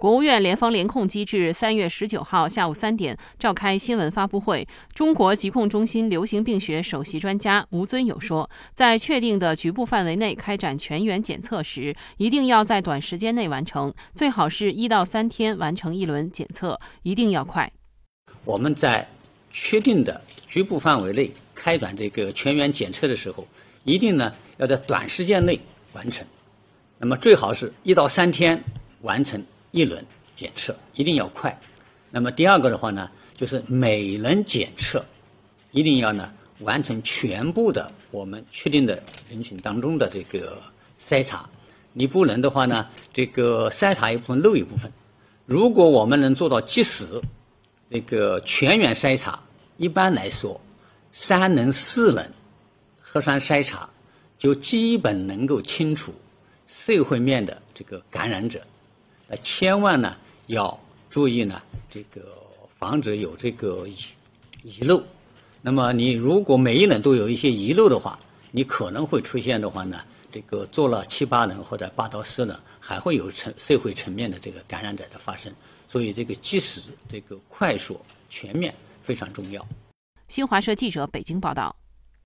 国务院联防联控机制三月十九号下午三点召开新闻发布会，中国疾控中心流行病学首席专家吴尊友说，在确定的局部范围内开展全员检测时，一定要在短时间内完成，最好是一到三天完成一轮检测，一定要快。我们在确定的局部范围内开展这个全员检测的时候，一定呢要在短时间内完成，那么最好是一到三天完成。一轮检测一定要快，那么第二个的话呢，就是每轮检测一定要呢完成全部的我们确定的人群当中的这个筛查，你不能的话呢，这个筛查一部分漏一部分。如果我们能做到及时这个全员筛查，一般来说三轮四轮核酸筛查就基本能够清除社会面的这个感染者。呃，千万呢要注意呢，这个防止有这个遗遗漏。那么你如果每一轮都有一些遗漏的话，你可能会出现的话呢，这个做了七八轮或者八到十轮，还会有层社会层面的这个感染者的发生。所以这个及时、这个快速、全面非常重要。新华社记者北京报道。